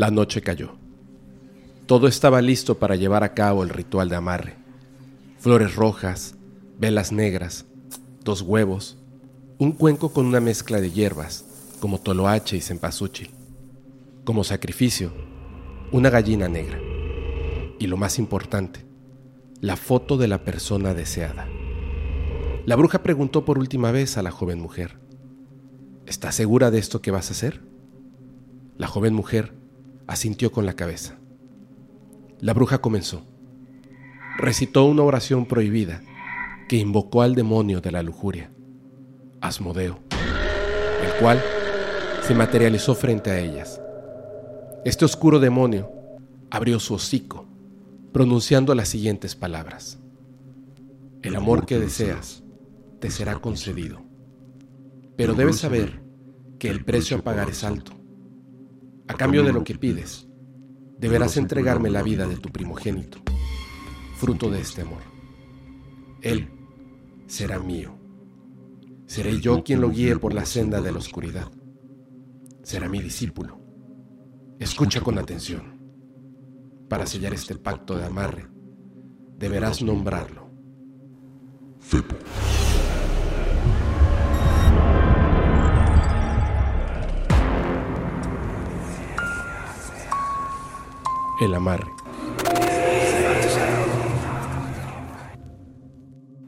La noche cayó. Todo estaba listo para llevar a cabo el ritual de amarre. Flores rojas, velas negras, dos huevos, un cuenco con una mezcla de hierbas, como toloache y cempasúchil. Como sacrificio, una gallina negra. Y lo más importante, la foto de la persona deseada. La bruja preguntó por última vez a la joven mujer, ¿Estás segura de esto que vas a hacer? La joven mujer asintió con la cabeza. La bruja comenzó. Recitó una oración prohibida que invocó al demonio de la lujuria, Asmodeo, el cual se materializó frente a ellas. Este oscuro demonio abrió su hocico, pronunciando las siguientes palabras. El amor que deseas te será concedido, pero debes saber que el precio a pagar es alto. A cambio de lo que pides, deberás entregarme la vida de tu primogénito, fruto de este amor. Él será mío. Seré yo quien lo guíe por la senda de la oscuridad. Será mi discípulo. Escucha con atención. Para sellar este pacto de amarre, deberás nombrarlo. Fepo. El amarre.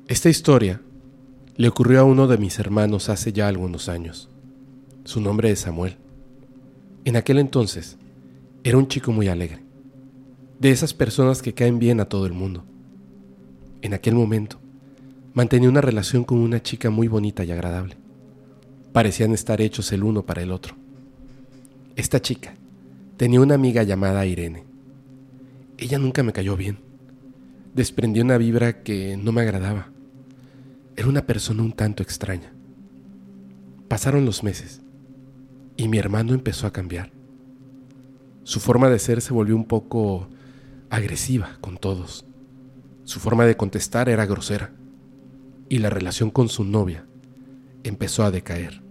Esta historia le ocurrió a uno de mis hermanos hace ya algunos años. Su nombre es Samuel. En aquel entonces era un chico muy alegre, de esas personas que caen bien a todo el mundo. En aquel momento mantenía una relación con una chica muy bonita y agradable. Parecían estar hechos el uno para el otro. Esta chica tenía una amiga llamada Irene ella nunca me cayó bien. Desprendí una vibra que no me agradaba. Era una persona un tanto extraña. Pasaron los meses y mi hermano empezó a cambiar. Su forma de ser se volvió un poco agresiva con todos. Su forma de contestar era grosera y la relación con su novia empezó a decaer.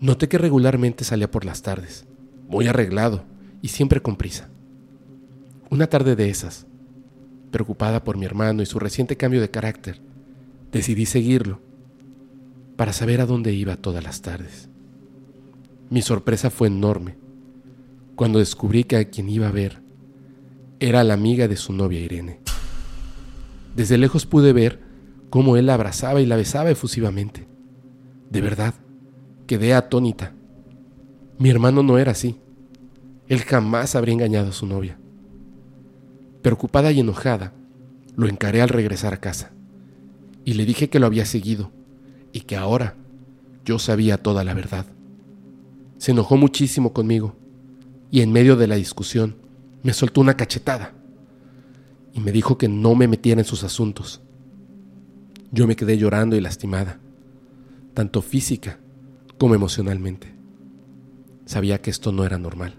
Noté que regularmente salía por las tardes, muy arreglado y siempre con prisa. Una tarde de esas, preocupada por mi hermano y su reciente cambio de carácter, decidí seguirlo para saber a dónde iba todas las tardes. Mi sorpresa fue enorme cuando descubrí que a quien iba a ver era la amiga de su novia Irene. Desde lejos pude ver cómo él la abrazaba y la besaba efusivamente. De verdad, quedé atónita. Mi hermano no era así. Él jamás habría engañado a su novia. Preocupada y enojada, lo encaré al regresar a casa y le dije que lo había seguido y que ahora yo sabía toda la verdad. Se enojó muchísimo conmigo y en medio de la discusión me soltó una cachetada y me dijo que no me metiera en sus asuntos. Yo me quedé llorando y lastimada, tanto física como emocionalmente. Sabía que esto no era normal.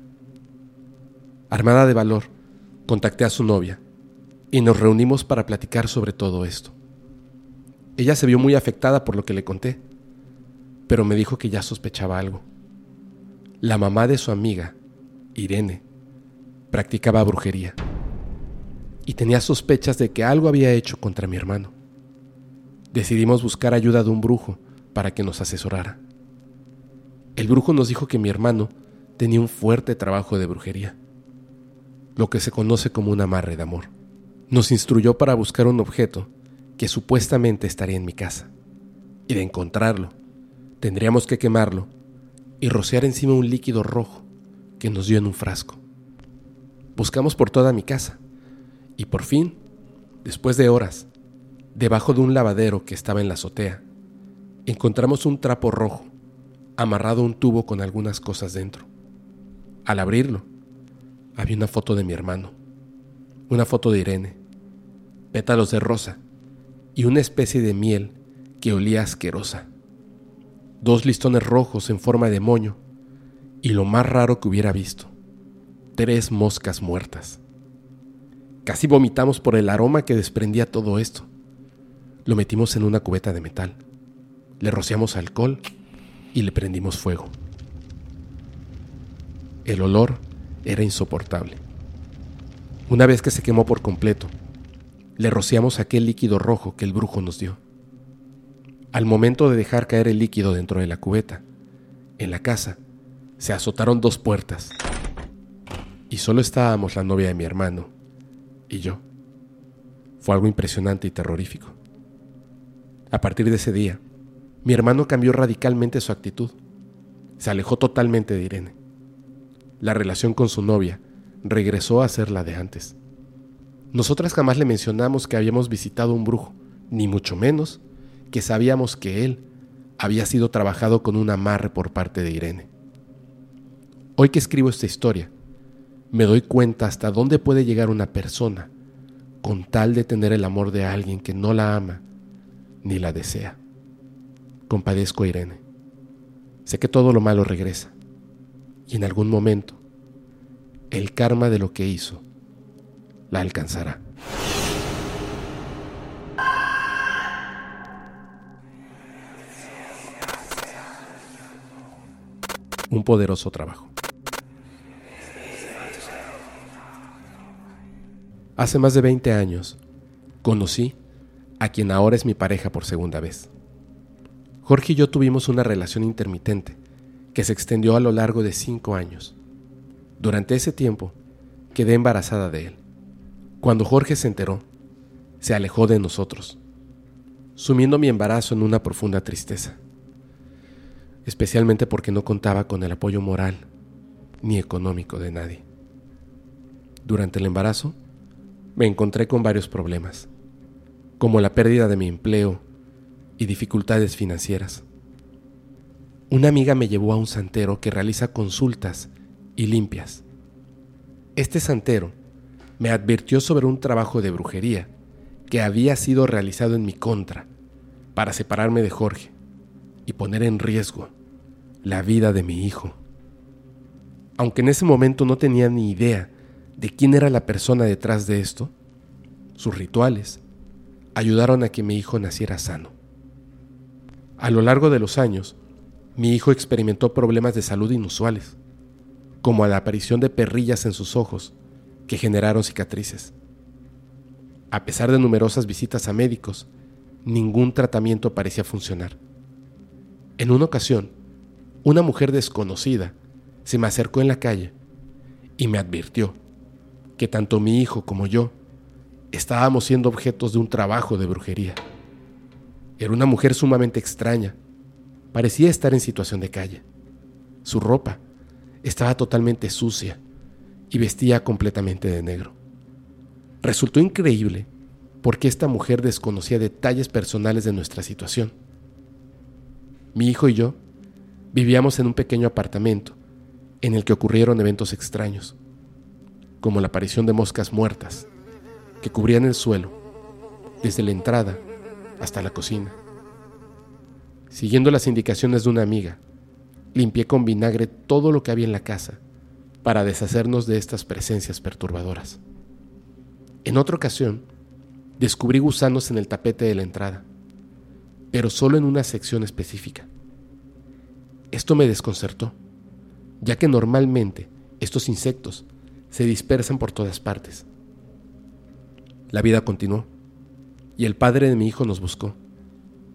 Armada de valor, contacté a su novia y nos reunimos para platicar sobre todo esto. Ella se vio muy afectada por lo que le conté, pero me dijo que ya sospechaba algo. La mamá de su amiga, Irene, practicaba brujería y tenía sospechas de que algo había hecho contra mi hermano. Decidimos buscar ayuda de un brujo para que nos asesorara. El brujo nos dijo que mi hermano tenía un fuerte trabajo de brujería lo que se conoce como un amarre de amor. Nos instruyó para buscar un objeto que supuestamente estaría en mi casa, y de encontrarlo, tendríamos que quemarlo y rociar encima un líquido rojo que nos dio en un frasco. Buscamos por toda mi casa, y por fin, después de horas, debajo de un lavadero que estaba en la azotea, encontramos un trapo rojo, amarrado a un tubo con algunas cosas dentro. Al abrirlo, había una foto de mi hermano, una foto de Irene, pétalos de rosa y una especie de miel que olía asquerosa. Dos listones rojos en forma de moño y lo más raro que hubiera visto, tres moscas muertas. Casi vomitamos por el aroma que desprendía todo esto. Lo metimos en una cubeta de metal, le rociamos alcohol y le prendimos fuego. El olor era insoportable. Una vez que se quemó por completo, le rociamos aquel líquido rojo que el brujo nos dio. Al momento de dejar caer el líquido dentro de la cubeta, en la casa se azotaron dos puertas y solo estábamos la novia de mi hermano y yo. Fue algo impresionante y terrorífico. A partir de ese día, mi hermano cambió radicalmente su actitud. Se alejó totalmente de Irene. La relación con su novia regresó a ser la de antes. Nosotras jamás le mencionamos que habíamos visitado un brujo, ni mucho menos que sabíamos que él había sido trabajado con un amarre por parte de Irene. Hoy que escribo esta historia, me doy cuenta hasta dónde puede llegar una persona con tal de tener el amor de alguien que no la ama ni la desea. Compadezco a Irene. Sé que todo lo malo regresa y en algún momento el karma de lo que hizo la alcanzará. Un poderoso trabajo. Hace más de 20 años conocí a quien ahora es mi pareja por segunda vez. Jorge y yo tuvimos una relación intermitente que se extendió a lo largo de cinco años. Durante ese tiempo quedé embarazada de él. Cuando Jorge se enteró, se alejó de nosotros, sumiendo mi embarazo en una profunda tristeza, especialmente porque no contaba con el apoyo moral ni económico de nadie. Durante el embarazo, me encontré con varios problemas, como la pérdida de mi empleo y dificultades financieras. Una amiga me llevó a un santero que realiza consultas y limpias. Este santero me advirtió sobre un trabajo de brujería que había sido realizado en mi contra para separarme de Jorge y poner en riesgo la vida de mi hijo. Aunque en ese momento no tenía ni idea de quién era la persona detrás de esto, sus rituales ayudaron a que mi hijo naciera sano. A lo largo de los años, mi hijo experimentó problemas de salud inusuales, como la aparición de perrillas en sus ojos que generaron cicatrices. A pesar de numerosas visitas a médicos, ningún tratamiento parecía funcionar. En una ocasión, una mujer desconocida se me acercó en la calle y me advirtió que tanto mi hijo como yo estábamos siendo objetos de un trabajo de brujería. Era una mujer sumamente extraña. Parecía estar en situación de calle. Su ropa estaba totalmente sucia y vestía completamente de negro. Resultó increíble porque esta mujer desconocía detalles personales de nuestra situación. Mi hijo y yo vivíamos en un pequeño apartamento en el que ocurrieron eventos extraños, como la aparición de moscas muertas que cubrían el suelo, desde la entrada hasta la cocina. Siguiendo las indicaciones de una amiga, limpié con vinagre todo lo que había en la casa para deshacernos de estas presencias perturbadoras. En otra ocasión, descubrí gusanos en el tapete de la entrada, pero solo en una sección específica. Esto me desconcertó, ya que normalmente estos insectos se dispersan por todas partes. La vida continuó, y el padre de mi hijo nos buscó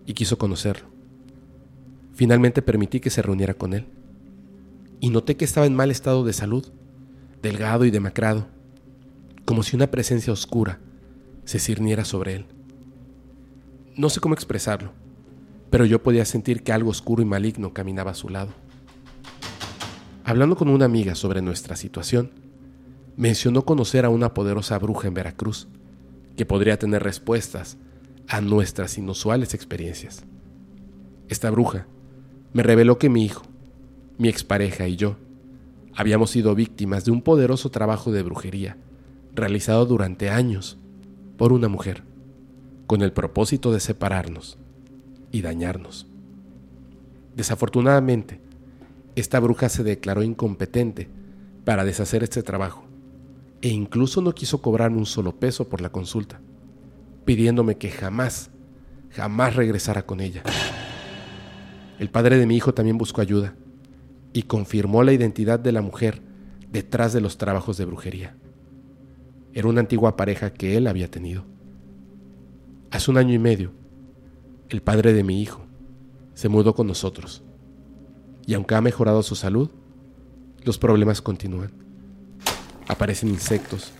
y quiso conocerlo. Finalmente permití que se reuniera con él y noté que estaba en mal estado de salud, delgado y demacrado, como si una presencia oscura se cirniera sobre él. No sé cómo expresarlo, pero yo podía sentir que algo oscuro y maligno caminaba a su lado. Hablando con una amiga sobre nuestra situación, mencionó conocer a una poderosa bruja en Veracruz que podría tener respuestas a nuestras inusuales experiencias. Esta bruja me reveló que mi hijo, mi expareja y yo habíamos sido víctimas de un poderoso trabajo de brujería realizado durante años por una mujer, con el propósito de separarnos y dañarnos. Desafortunadamente, esta bruja se declaró incompetente para deshacer este trabajo e incluso no quiso cobrarme un solo peso por la consulta, pidiéndome que jamás, jamás regresara con ella. El padre de mi hijo también buscó ayuda y confirmó la identidad de la mujer detrás de los trabajos de brujería. Era una antigua pareja que él había tenido. Hace un año y medio, el padre de mi hijo se mudó con nosotros. Y aunque ha mejorado su salud, los problemas continúan. Aparecen insectos,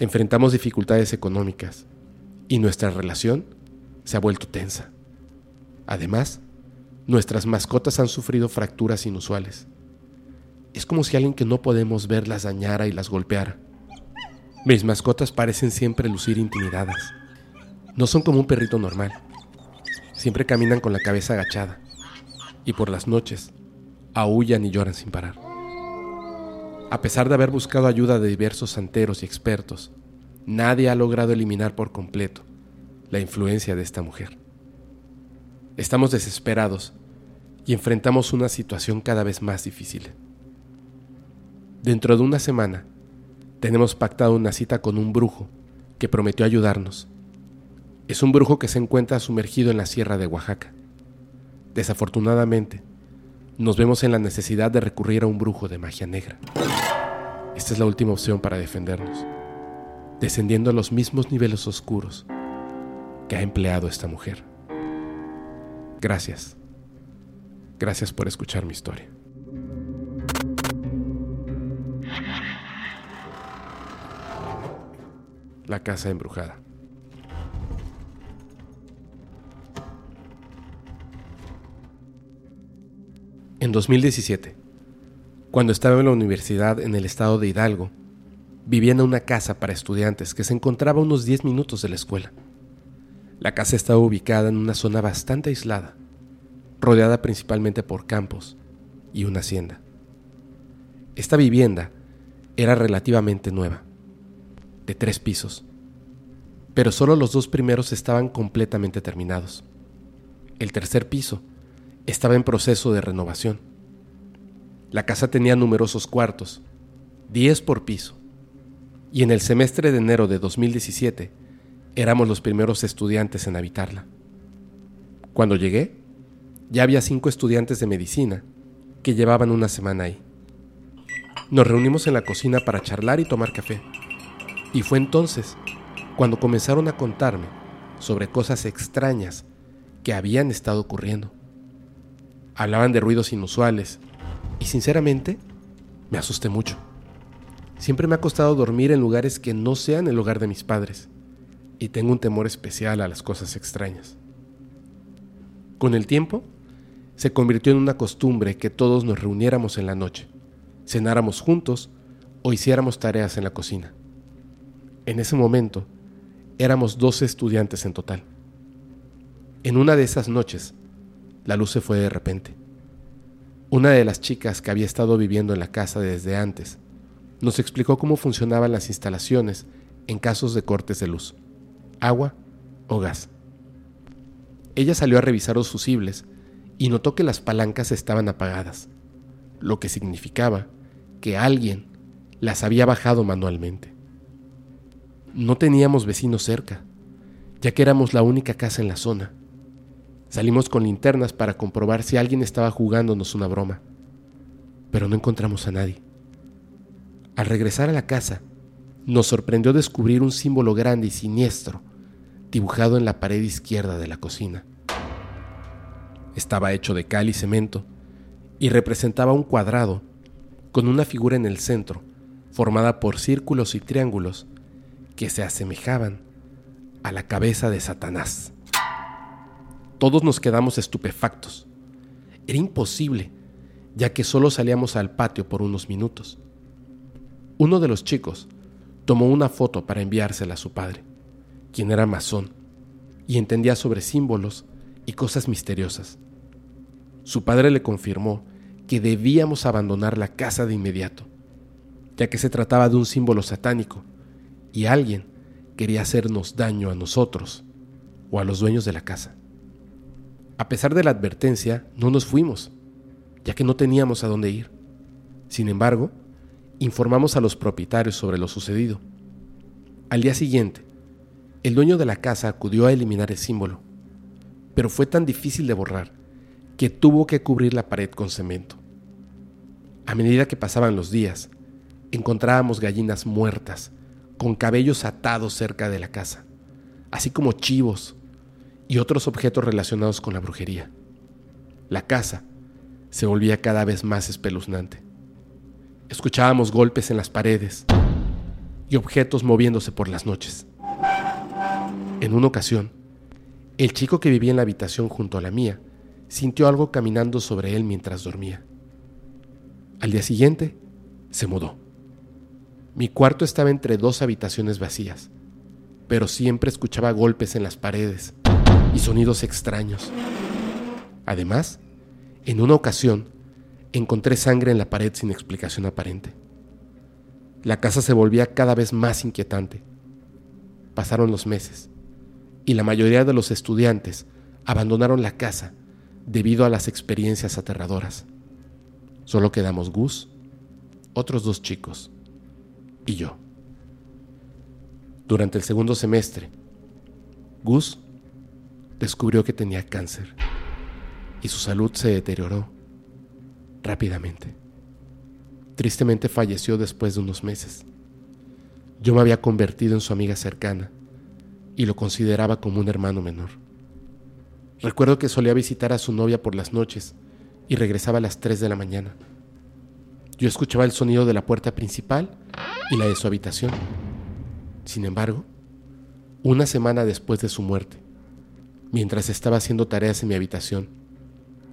enfrentamos dificultades económicas y nuestra relación se ha vuelto tensa. Además, nuestras mascotas han sufrido fracturas inusuales. Es como si alguien que no podemos ver las dañara y las golpeara. Mis mascotas parecen siempre lucir intimidadas. No son como un perrito normal. Siempre caminan con la cabeza agachada. Y por las noches, aullan y lloran sin parar. A pesar de haber buscado ayuda de diversos santeros y expertos, nadie ha logrado eliminar por completo la influencia de esta mujer. Estamos desesperados y enfrentamos una situación cada vez más difícil. Dentro de una semana, tenemos pactado una cita con un brujo que prometió ayudarnos. Es un brujo que se encuentra sumergido en la sierra de Oaxaca. Desafortunadamente, nos vemos en la necesidad de recurrir a un brujo de magia negra. Esta es la última opción para defendernos, descendiendo a los mismos niveles oscuros que ha empleado esta mujer. Gracias. Gracias por escuchar mi historia. La casa embrujada. En 2017, cuando estaba en la universidad en el estado de Hidalgo, vivía en una casa para estudiantes que se encontraba a unos 10 minutos de la escuela. La casa estaba ubicada en una zona bastante aislada, rodeada principalmente por campos y una hacienda. Esta vivienda era relativamente nueva, de tres pisos, pero solo los dos primeros estaban completamente terminados. El tercer piso estaba en proceso de renovación. La casa tenía numerosos cuartos, 10 por piso, y en el semestre de enero de 2017 Éramos los primeros estudiantes en habitarla. Cuando llegué, ya había cinco estudiantes de medicina que llevaban una semana ahí. Nos reunimos en la cocina para charlar y tomar café. Y fue entonces cuando comenzaron a contarme sobre cosas extrañas que habían estado ocurriendo. Hablaban de ruidos inusuales y sinceramente me asusté mucho. Siempre me ha costado dormir en lugares que no sean el hogar de mis padres y tengo un temor especial a las cosas extrañas. Con el tiempo, se convirtió en una costumbre que todos nos reuniéramos en la noche, cenáramos juntos o hiciéramos tareas en la cocina. En ese momento, éramos 12 estudiantes en total. En una de esas noches, la luz se fue de repente. Una de las chicas que había estado viviendo en la casa desde antes nos explicó cómo funcionaban las instalaciones en casos de cortes de luz agua o gas. Ella salió a revisar los fusibles y notó que las palancas estaban apagadas, lo que significaba que alguien las había bajado manualmente. No teníamos vecinos cerca, ya que éramos la única casa en la zona. Salimos con linternas para comprobar si alguien estaba jugándonos una broma, pero no encontramos a nadie. Al regresar a la casa, nos sorprendió descubrir un símbolo grande y siniestro dibujado en la pared izquierda de la cocina. Estaba hecho de cal y cemento y representaba un cuadrado con una figura en el centro formada por círculos y triángulos que se asemejaban a la cabeza de Satanás. Todos nos quedamos estupefactos. Era imposible, ya que solo salíamos al patio por unos minutos. Uno de los chicos tomó una foto para enviársela a su padre quien era masón y entendía sobre símbolos y cosas misteriosas. Su padre le confirmó que debíamos abandonar la casa de inmediato, ya que se trataba de un símbolo satánico y alguien quería hacernos daño a nosotros o a los dueños de la casa. A pesar de la advertencia, no nos fuimos, ya que no teníamos a dónde ir. Sin embargo, informamos a los propietarios sobre lo sucedido. Al día siguiente, el dueño de la casa acudió a eliminar el símbolo, pero fue tan difícil de borrar que tuvo que cubrir la pared con cemento. A medida que pasaban los días, encontrábamos gallinas muertas, con cabellos atados cerca de la casa, así como chivos y otros objetos relacionados con la brujería. La casa se volvía cada vez más espeluznante. Escuchábamos golpes en las paredes y objetos moviéndose por las noches. En una ocasión, el chico que vivía en la habitación junto a la mía sintió algo caminando sobre él mientras dormía. Al día siguiente, se mudó. Mi cuarto estaba entre dos habitaciones vacías, pero siempre escuchaba golpes en las paredes y sonidos extraños. Además, en una ocasión, encontré sangre en la pared sin explicación aparente. La casa se volvía cada vez más inquietante. Pasaron los meses y la mayoría de los estudiantes abandonaron la casa debido a las experiencias aterradoras. Solo quedamos Gus, otros dos chicos y yo. Durante el segundo semestre, Gus descubrió que tenía cáncer y su salud se deterioró rápidamente. Tristemente falleció después de unos meses. Yo me había convertido en su amiga cercana y lo consideraba como un hermano menor. Recuerdo que solía visitar a su novia por las noches y regresaba a las 3 de la mañana. Yo escuchaba el sonido de la puerta principal y la de su habitación. Sin embargo, una semana después de su muerte, mientras estaba haciendo tareas en mi habitación,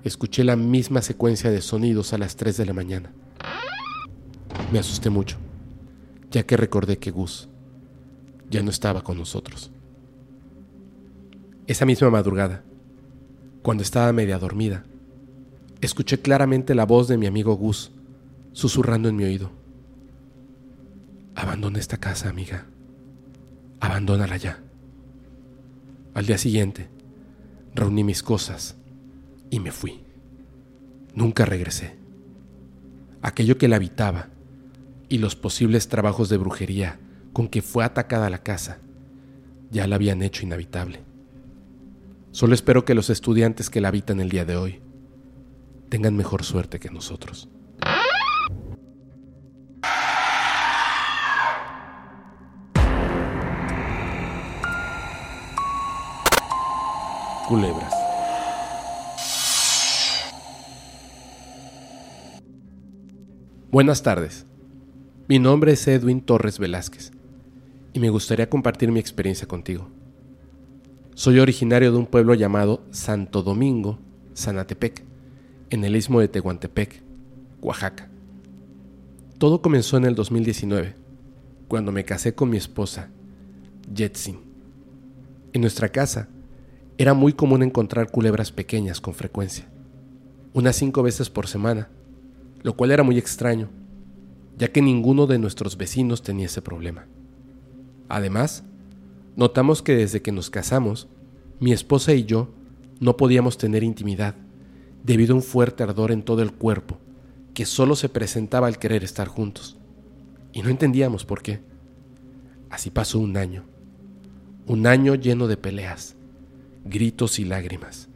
escuché la misma secuencia de sonidos a las 3 de la mañana. Me asusté mucho, ya que recordé que Gus ya no estaba con nosotros. Esa misma madrugada, cuando estaba media dormida, escuché claramente la voz de mi amigo Gus susurrando en mi oído. Abandona esta casa, amiga. Abandónala ya. Al día siguiente, reuní mis cosas y me fui. Nunca regresé. Aquello que la habitaba y los posibles trabajos de brujería con que fue atacada la casa ya la habían hecho inhabitable. Solo espero que los estudiantes que la habitan el día de hoy tengan mejor suerte que nosotros. Culebras. Buenas tardes. Mi nombre es Edwin Torres Velázquez y me gustaría compartir mi experiencia contigo. Soy originario de un pueblo llamado Santo Domingo, Sanatepec, en el istmo de Tehuantepec, Oaxaca. Todo comenzó en el 2019, cuando me casé con mi esposa, Jetsin. En nuestra casa era muy común encontrar culebras pequeñas con frecuencia, unas cinco veces por semana, lo cual era muy extraño, ya que ninguno de nuestros vecinos tenía ese problema. Además, notamos que desde que nos casamos, mi esposa y yo no podíamos tener intimidad, debido a un fuerte ardor en todo el cuerpo, que solo se presentaba al querer estar juntos. Y no entendíamos por qué. Así pasó un año. Un año lleno de peleas, gritos y lágrimas.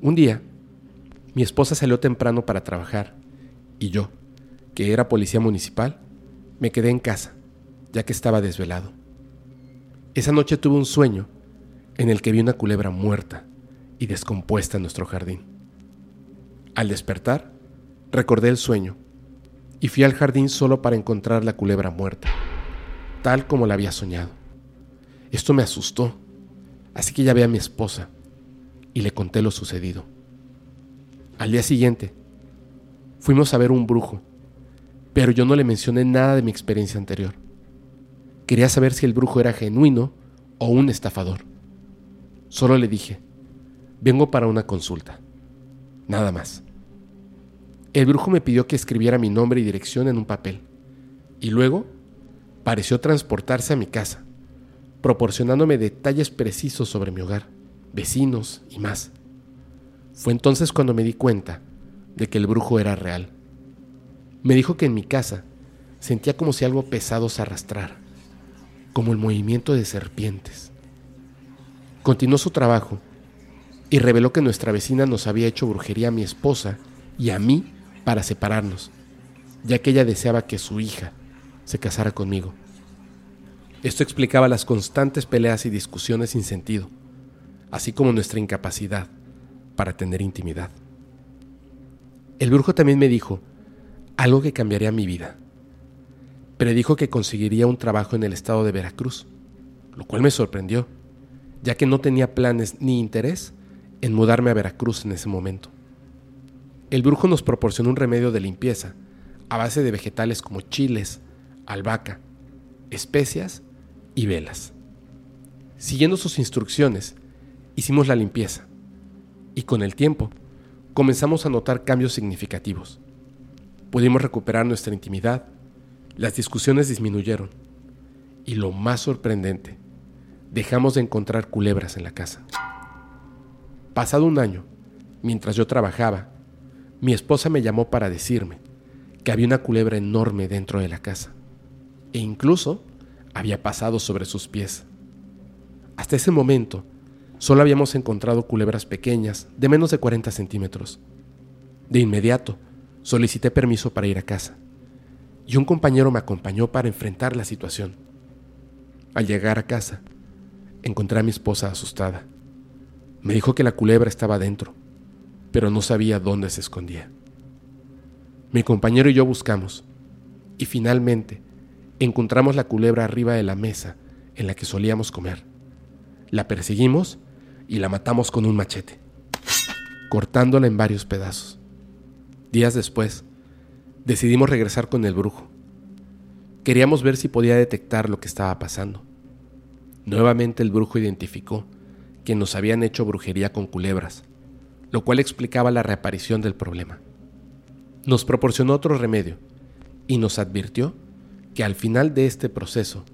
Un día, mi esposa salió temprano para trabajar y yo, que era policía municipal, me quedé en casa, ya que estaba desvelado. Esa noche tuve un sueño en el que vi una culebra muerta y descompuesta en nuestro jardín. Al despertar, recordé el sueño y fui al jardín solo para encontrar la culebra muerta, tal como la había soñado. Esto me asustó, así que llamé a mi esposa y le conté lo sucedido. Al día siguiente, Fuimos a ver un brujo, pero yo no le mencioné nada de mi experiencia anterior. Quería saber si el brujo era genuino o un estafador. Solo le dije, vengo para una consulta. Nada más. El brujo me pidió que escribiera mi nombre y dirección en un papel, y luego pareció transportarse a mi casa, proporcionándome detalles precisos sobre mi hogar, vecinos y más. Fue entonces cuando me di cuenta de que el brujo era real. Me dijo que en mi casa sentía como si algo pesado se arrastrara, como el movimiento de serpientes. Continuó su trabajo y reveló que nuestra vecina nos había hecho brujería a mi esposa y a mí para separarnos. ya que ella deseaba que su hija se casara conmigo. Esto explicaba las constantes peleas y discusiones sin sentido, así como nuestra incapacidad para tener intimidad. El brujo también me dijo algo que cambiaría mi vida. Predijo que conseguiría un trabajo en el estado de Veracruz, lo cual me sorprendió, ya que no tenía planes ni interés en mudarme a Veracruz en ese momento. El brujo nos proporcionó un remedio de limpieza a base de vegetales como chiles, albahaca, especias y velas. Siguiendo sus instrucciones, hicimos la limpieza y con el tiempo comenzamos a notar cambios significativos. Pudimos recuperar nuestra intimidad, las discusiones disminuyeron y lo más sorprendente, dejamos de encontrar culebras en la casa. Pasado un año, mientras yo trabajaba, mi esposa me llamó para decirme que había una culebra enorme dentro de la casa e incluso había pasado sobre sus pies. Hasta ese momento, solo habíamos encontrado culebras pequeñas de menos de 40 centímetros. De inmediato, solicité permiso para ir a casa y un compañero me acompañó para enfrentar la situación. Al llegar a casa, encontré a mi esposa asustada. Me dijo que la culebra estaba dentro, pero no sabía dónde se escondía. Mi compañero y yo buscamos, y finalmente encontramos la culebra arriba de la mesa en la que solíamos comer. La perseguimos y la matamos con un machete, cortándola en varios pedazos. Días después, decidimos regresar con el brujo. Queríamos ver si podía detectar lo que estaba pasando. Nuevamente el brujo identificó que nos habían hecho brujería con culebras, lo cual explicaba la reaparición del problema. Nos proporcionó otro remedio y nos advirtió que al final de este proceso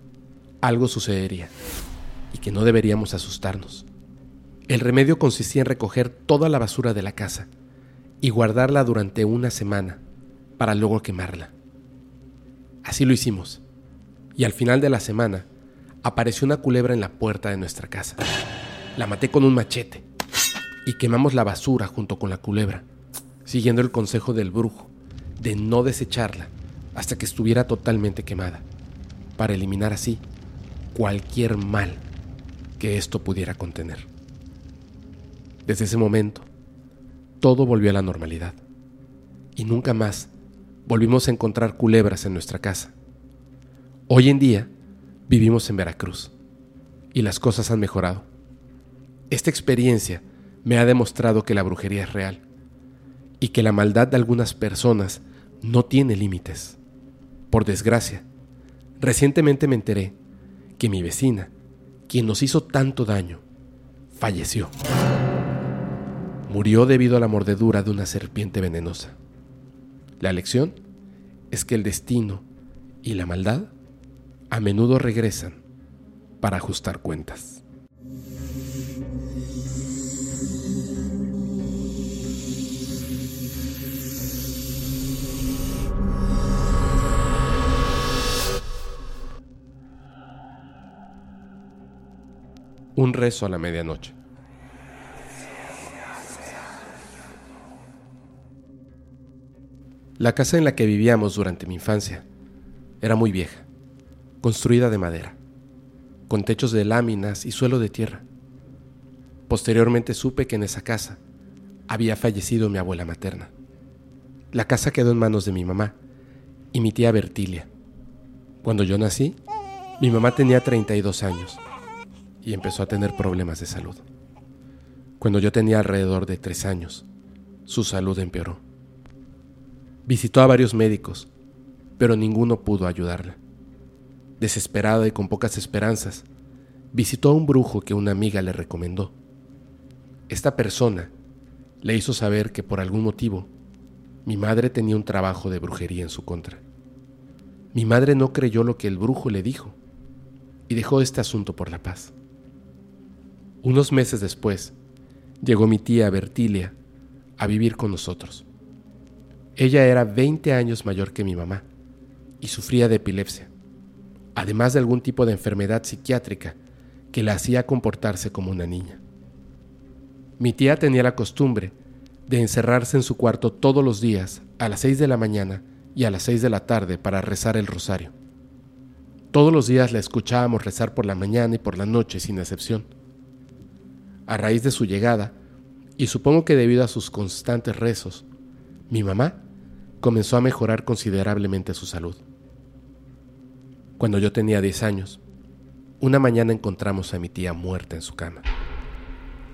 algo sucedería y que no deberíamos asustarnos. El remedio consistía en recoger toda la basura de la casa y guardarla durante una semana para luego quemarla. Así lo hicimos, y al final de la semana apareció una culebra en la puerta de nuestra casa. La maté con un machete y quemamos la basura junto con la culebra, siguiendo el consejo del brujo de no desecharla hasta que estuviera totalmente quemada, para eliminar así cualquier mal que esto pudiera contener. Desde ese momento, todo volvió a la normalidad y nunca más volvimos a encontrar culebras en nuestra casa. Hoy en día vivimos en Veracruz y las cosas han mejorado. Esta experiencia me ha demostrado que la brujería es real y que la maldad de algunas personas no tiene límites. Por desgracia, recientemente me enteré que mi vecina, quien nos hizo tanto daño, falleció. Murió debido a la mordedura de una serpiente venenosa. La lección es que el destino y la maldad a menudo regresan para ajustar cuentas. Un rezo a la medianoche. La casa en la que vivíamos durante mi infancia era muy vieja, construida de madera, con techos de láminas y suelo de tierra. Posteriormente supe que en esa casa había fallecido mi abuela materna. La casa quedó en manos de mi mamá y mi tía Bertilia. Cuando yo nací, mi mamá tenía 32 años y empezó a tener problemas de salud. Cuando yo tenía alrededor de tres años, su salud empeoró. Visitó a varios médicos, pero ninguno pudo ayudarla. Desesperada y con pocas esperanzas, visitó a un brujo que una amiga le recomendó. Esta persona le hizo saber que por algún motivo mi madre tenía un trabajo de brujería en su contra. Mi madre no creyó lo que el brujo le dijo y dejó este asunto por la paz. Unos meses después, llegó mi tía Bertilia a vivir con nosotros. Ella era 20 años mayor que mi mamá y sufría de epilepsia, además de algún tipo de enfermedad psiquiátrica que la hacía comportarse como una niña. Mi tía tenía la costumbre de encerrarse en su cuarto todos los días a las 6 de la mañana y a las seis de la tarde para rezar el rosario. Todos los días la escuchábamos rezar por la mañana y por la noche sin excepción. A raíz de su llegada, y supongo que debido a sus constantes rezos, mi mamá comenzó a mejorar considerablemente su salud. Cuando yo tenía 10 años, una mañana encontramos a mi tía muerta en su cama.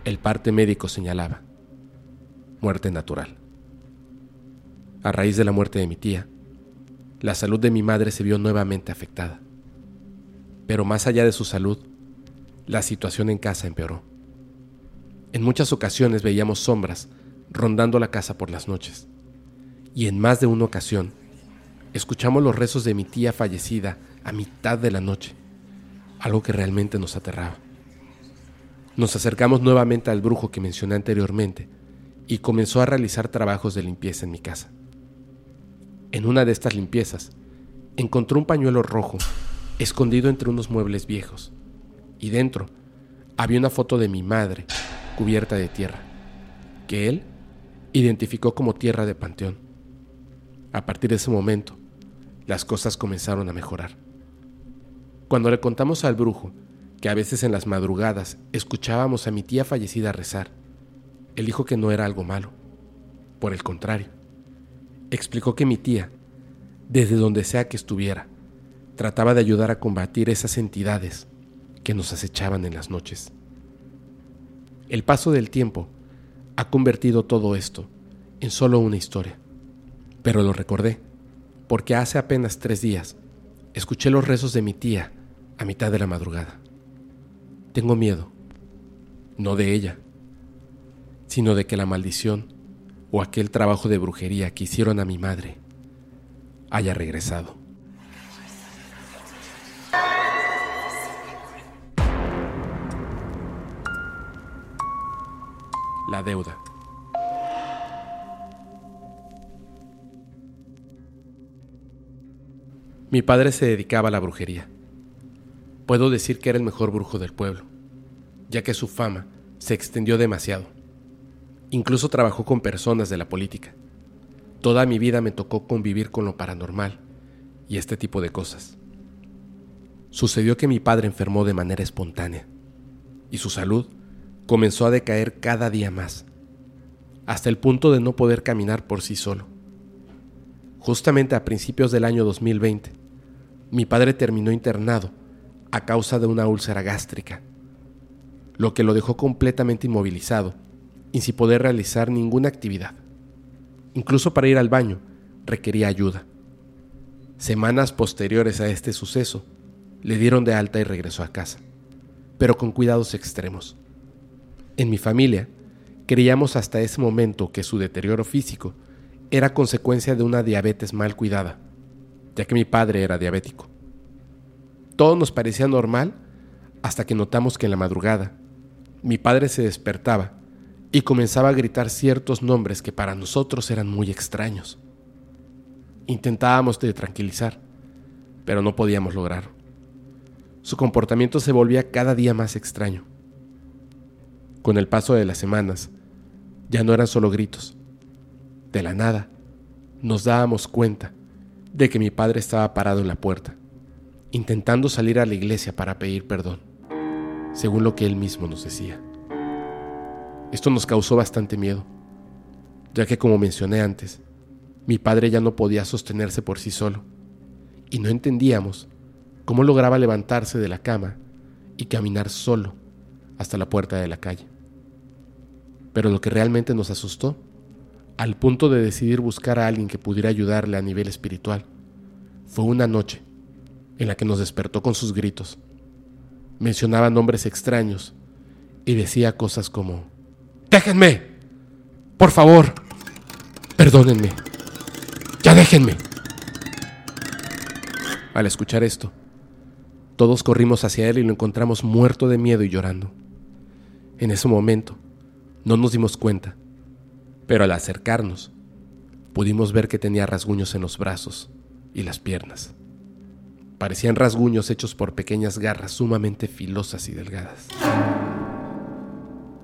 El parte médico señalaba muerte natural. A raíz de la muerte de mi tía, la salud de mi madre se vio nuevamente afectada. Pero más allá de su salud, la situación en casa empeoró. En muchas ocasiones veíamos sombras rondando la casa por las noches. Y en más de una ocasión, escuchamos los rezos de mi tía fallecida a mitad de la noche, algo que realmente nos aterraba. Nos acercamos nuevamente al brujo que mencioné anteriormente y comenzó a realizar trabajos de limpieza en mi casa. En una de estas limpiezas, encontró un pañuelo rojo escondido entre unos muebles viejos y dentro había una foto de mi madre cubierta de tierra, que él identificó como tierra de panteón. A partir de ese momento, las cosas comenzaron a mejorar. Cuando le contamos al brujo que a veces en las madrugadas escuchábamos a mi tía fallecida rezar. Él dijo que no era algo malo. Por el contrario, explicó que mi tía, desde donde sea que estuviera, trataba de ayudar a combatir esas entidades que nos acechaban en las noches. El paso del tiempo ha convertido todo esto en solo una historia, pero lo recordé porque hace apenas tres días escuché los rezos de mi tía a mitad de la madrugada. Tengo miedo, no de ella, sino de que la maldición o aquel trabajo de brujería que hicieron a mi madre haya regresado. La deuda. Mi padre se dedicaba a la brujería. Puedo decir que era el mejor brujo del pueblo, ya que su fama se extendió demasiado. Incluso trabajó con personas de la política. Toda mi vida me tocó convivir con lo paranormal y este tipo de cosas. Sucedió que mi padre enfermó de manera espontánea y su salud comenzó a decaer cada día más, hasta el punto de no poder caminar por sí solo. Justamente a principios del año 2020, mi padre terminó internado a causa de una úlcera gástrica, lo que lo dejó completamente inmovilizado y sin poder realizar ninguna actividad. Incluso para ir al baño requería ayuda. Semanas posteriores a este suceso, le dieron de alta y regresó a casa, pero con cuidados extremos. En mi familia, creíamos hasta ese momento que su deterioro físico era consecuencia de una diabetes mal cuidada, ya que mi padre era diabético. Todo nos parecía normal hasta que notamos que en la madrugada mi padre se despertaba y comenzaba a gritar ciertos nombres que para nosotros eran muy extraños. Intentábamos tranquilizar, pero no podíamos lograrlo. Su comportamiento se volvía cada día más extraño. Con el paso de las semanas, ya no eran solo gritos. De la nada, nos dábamos cuenta de que mi padre estaba parado en la puerta intentando salir a la iglesia para pedir perdón, según lo que él mismo nos decía. Esto nos causó bastante miedo, ya que como mencioné antes, mi padre ya no podía sostenerse por sí solo, y no entendíamos cómo lograba levantarse de la cama y caminar solo hasta la puerta de la calle. Pero lo que realmente nos asustó, al punto de decidir buscar a alguien que pudiera ayudarle a nivel espiritual, fue una noche en la que nos despertó con sus gritos. Mencionaba nombres extraños y decía cosas como, déjenme, por favor, perdónenme, ya déjenme. Al escuchar esto, todos corrimos hacia él y lo encontramos muerto de miedo y llorando. En ese momento, no nos dimos cuenta, pero al acercarnos, pudimos ver que tenía rasguños en los brazos y las piernas. Parecían rasguños hechos por pequeñas garras sumamente filosas y delgadas.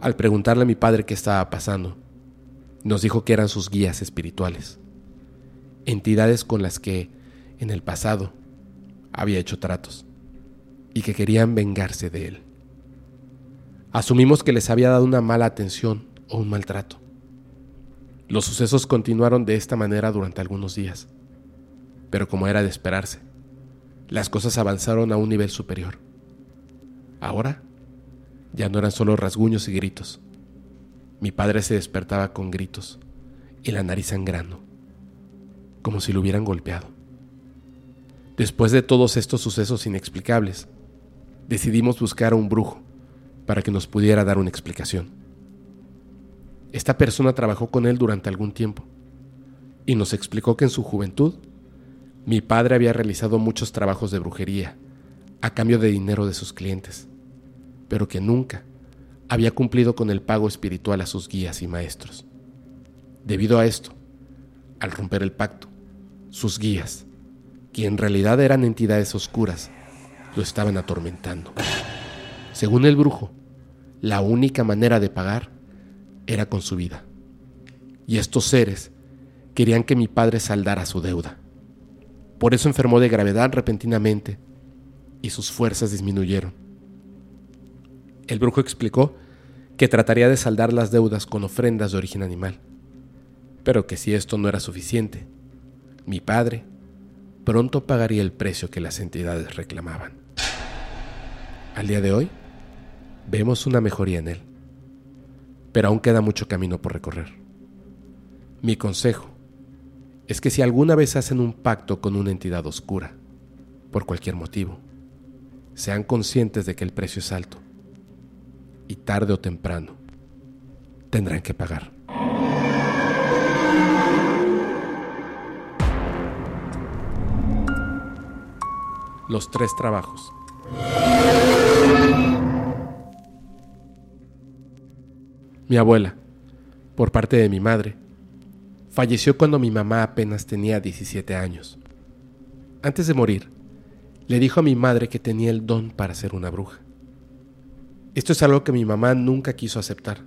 Al preguntarle a mi padre qué estaba pasando, nos dijo que eran sus guías espirituales. entidades con las que, en el pasado, había hecho tratos y que querían vengarse de él. Asumimos que les había dado una mala atención o un maltrato. Los sucesos continuaron de esta manera durante algunos días, pero como era de esperarse, las cosas avanzaron a un nivel superior. Ahora ya no eran solo rasguños y gritos. Mi padre se despertaba con gritos y la nariz sangrando, como si lo hubieran golpeado. Después de todos estos sucesos inexplicables, decidimos buscar a un brujo para que nos pudiera dar una explicación. Esta persona trabajó con él durante algún tiempo y nos explicó que en su juventud mi padre había realizado muchos trabajos de brujería a cambio de dinero de sus clientes, pero que nunca había cumplido con el pago espiritual a sus guías y maestros. Debido a esto, al romper el pacto, sus guías, que en realidad eran entidades oscuras, lo estaban atormentando. Según el brujo, la única manera de pagar era con su vida. Y estos seres querían que mi padre saldara su deuda. Por eso enfermó de gravedad repentinamente y sus fuerzas disminuyeron. El brujo explicó que trataría de saldar las deudas con ofrendas de origen animal, pero que si esto no era suficiente, mi padre pronto pagaría el precio que las entidades reclamaban. Al día de hoy, vemos una mejoría en él, pero aún queda mucho camino por recorrer. Mi consejo es que si alguna vez hacen un pacto con una entidad oscura, por cualquier motivo, sean conscientes de que el precio es alto y tarde o temprano tendrán que pagar. Los tres trabajos. Mi abuela, por parte de mi madre, falleció cuando mi mamá apenas tenía 17 años. Antes de morir, le dijo a mi madre que tenía el don para ser una bruja. Esto es algo que mi mamá nunca quiso aceptar,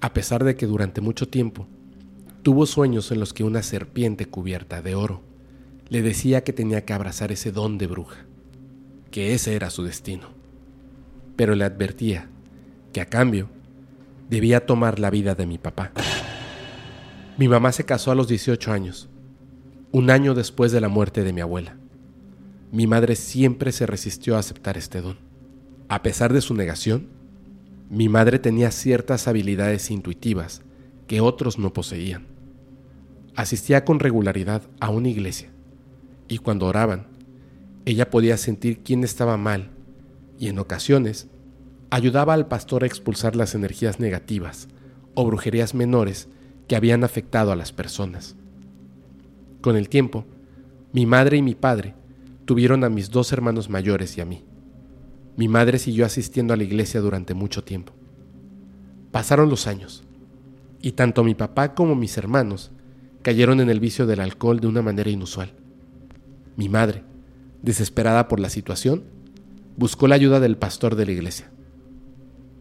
a pesar de que durante mucho tiempo tuvo sueños en los que una serpiente cubierta de oro le decía que tenía que abrazar ese don de bruja, que ese era su destino, pero le advertía que a cambio debía tomar la vida de mi papá. Mi mamá se casó a los 18 años, un año después de la muerte de mi abuela. Mi madre siempre se resistió a aceptar este don. A pesar de su negación, mi madre tenía ciertas habilidades intuitivas que otros no poseían. Asistía con regularidad a una iglesia y cuando oraban, ella podía sentir quién estaba mal y en ocasiones ayudaba al pastor a expulsar las energías negativas o brujerías menores que habían afectado a las personas. Con el tiempo, mi madre y mi padre tuvieron a mis dos hermanos mayores y a mí. Mi madre siguió asistiendo a la iglesia durante mucho tiempo. Pasaron los años, y tanto mi papá como mis hermanos cayeron en el vicio del alcohol de una manera inusual. Mi madre, desesperada por la situación, buscó la ayuda del pastor de la iglesia.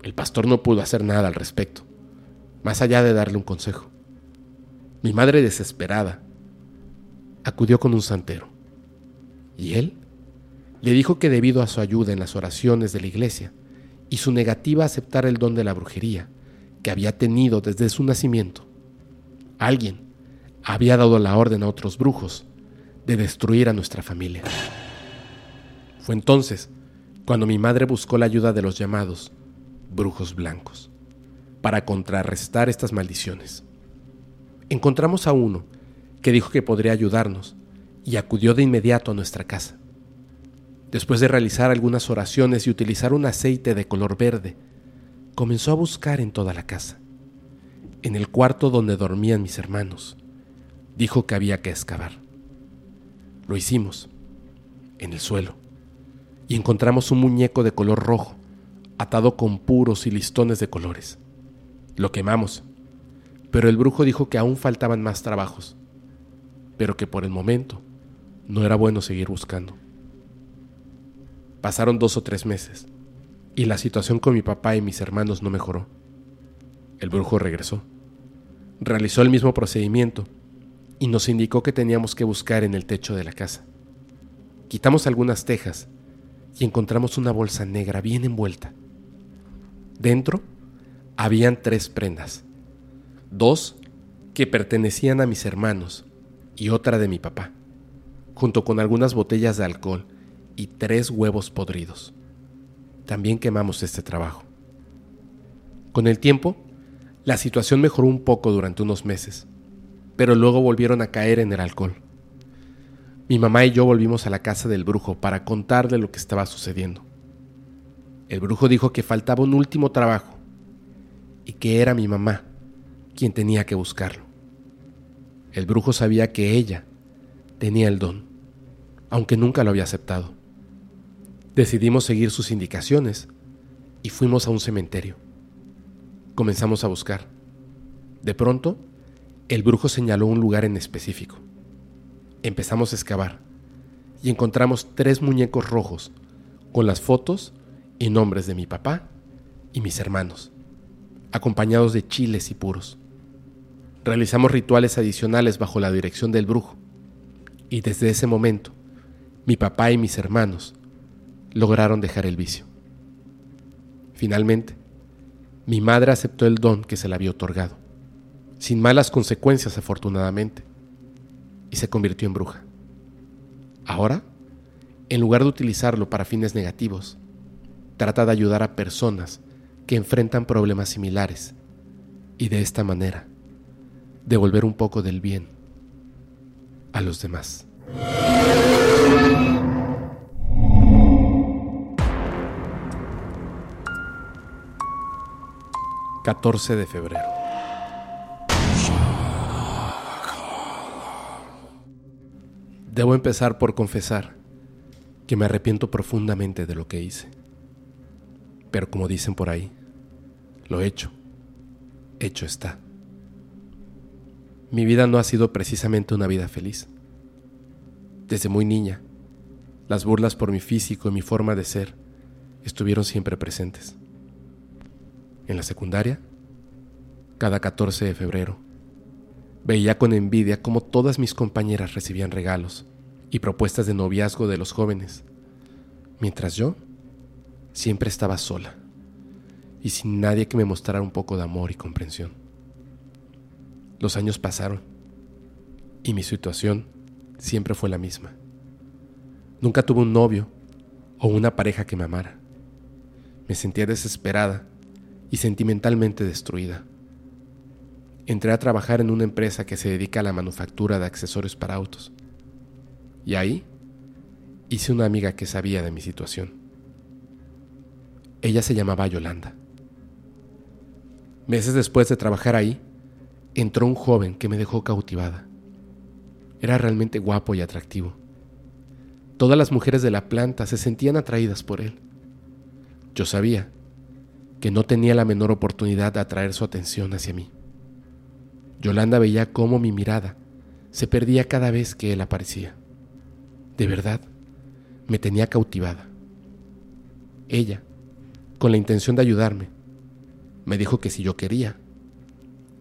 El pastor no pudo hacer nada al respecto, más allá de darle un consejo. Mi madre, desesperada, acudió con un santero. Y él le dijo que debido a su ayuda en las oraciones de la iglesia y su negativa a aceptar el don de la brujería que había tenido desde su nacimiento, alguien había dado la orden a otros brujos de destruir a nuestra familia. Fue entonces cuando mi madre buscó la ayuda de los llamados brujos blancos, para contrarrestar estas maldiciones. Encontramos a uno que dijo que podría ayudarnos y acudió de inmediato a nuestra casa. Después de realizar algunas oraciones y utilizar un aceite de color verde, comenzó a buscar en toda la casa. En el cuarto donde dormían mis hermanos, dijo que había que excavar. Lo hicimos, en el suelo, y encontramos un muñeco de color rojo atado con puros y listones de colores. Lo quemamos, pero el brujo dijo que aún faltaban más trabajos, pero que por el momento no era bueno seguir buscando. Pasaron dos o tres meses y la situación con mi papá y mis hermanos no mejoró. El brujo regresó, realizó el mismo procedimiento y nos indicó que teníamos que buscar en el techo de la casa. Quitamos algunas tejas y encontramos una bolsa negra bien envuelta. Dentro habían tres prendas, dos que pertenecían a mis hermanos y otra de mi papá, junto con algunas botellas de alcohol y tres huevos podridos. También quemamos este trabajo. Con el tiempo, la situación mejoró un poco durante unos meses, pero luego volvieron a caer en el alcohol. Mi mamá y yo volvimos a la casa del brujo para contarle lo que estaba sucediendo. El brujo dijo que faltaba un último trabajo y que era mi mamá quien tenía que buscarlo. El brujo sabía que ella tenía el don, aunque nunca lo había aceptado. Decidimos seguir sus indicaciones y fuimos a un cementerio. Comenzamos a buscar. De pronto, el brujo señaló un lugar en específico. Empezamos a excavar y encontramos tres muñecos rojos con las fotos y nombres de mi papá y mis hermanos, acompañados de chiles y puros. Realizamos rituales adicionales bajo la dirección del brujo y desde ese momento mi papá y mis hermanos lograron dejar el vicio. Finalmente, mi madre aceptó el don que se le había otorgado sin malas consecuencias afortunadamente, y se convirtió en bruja. Ahora, en lugar de utilizarlo para fines negativos, trata de ayudar a personas que enfrentan problemas similares y de esta manera devolver un poco del bien a los demás. ...14 de febrero... Debo empezar por confesar que me arrepiento profundamente de lo que hice. Pero como dicen por ahí, lo hecho, hecho está. Mi vida no ha sido precisamente una vida feliz. Desde muy niña, las burlas por mi físico y mi forma de ser estuvieron siempre presentes. En la secundaria, cada 14 de febrero, Veía con envidia cómo todas mis compañeras recibían regalos y propuestas de noviazgo de los jóvenes, mientras yo siempre estaba sola y sin nadie que me mostrara un poco de amor y comprensión. Los años pasaron y mi situación siempre fue la misma. Nunca tuve un novio o una pareja que me amara. Me sentía desesperada y sentimentalmente destruida entré a trabajar en una empresa que se dedica a la manufactura de accesorios para autos. Y ahí hice una amiga que sabía de mi situación. Ella se llamaba Yolanda. Meses después de trabajar ahí, entró un joven que me dejó cautivada. Era realmente guapo y atractivo. Todas las mujeres de la planta se sentían atraídas por él. Yo sabía que no tenía la menor oportunidad de atraer su atención hacia mí. Yolanda veía cómo mi mirada se perdía cada vez que él aparecía. De verdad, me tenía cautivada. Ella, con la intención de ayudarme, me dijo que si yo quería,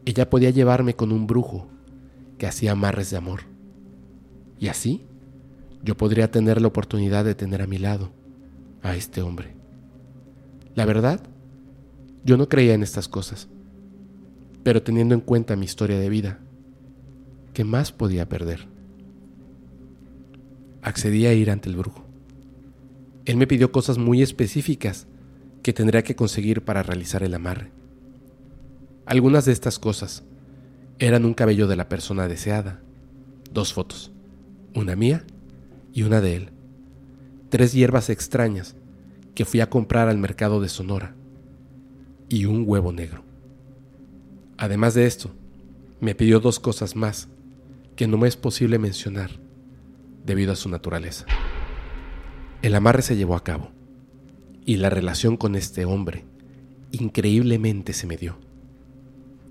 ella podía llevarme con un brujo que hacía amarres de amor. Y así yo podría tener la oportunidad de tener a mi lado a este hombre. La verdad, yo no creía en estas cosas. Pero teniendo en cuenta mi historia de vida, ¿qué más podía perder? Accedí a ir ante el brujo. Él me pidió cosas muy específicas que tendría que conseguir para realizar el amarre. Algunas de estas cosas eran un cabello de la persona deseada, dos fotos, una mía y una de él, tres hierbas extrañas que fui a comprar al mercado de Sonora y un huevo negro. Además de esto, me pidió dos cosas más que no me es posible mencionar debido a su naturaleza. El amarre se llevó a cabo y la relación con este hombre increíblemente se me dio.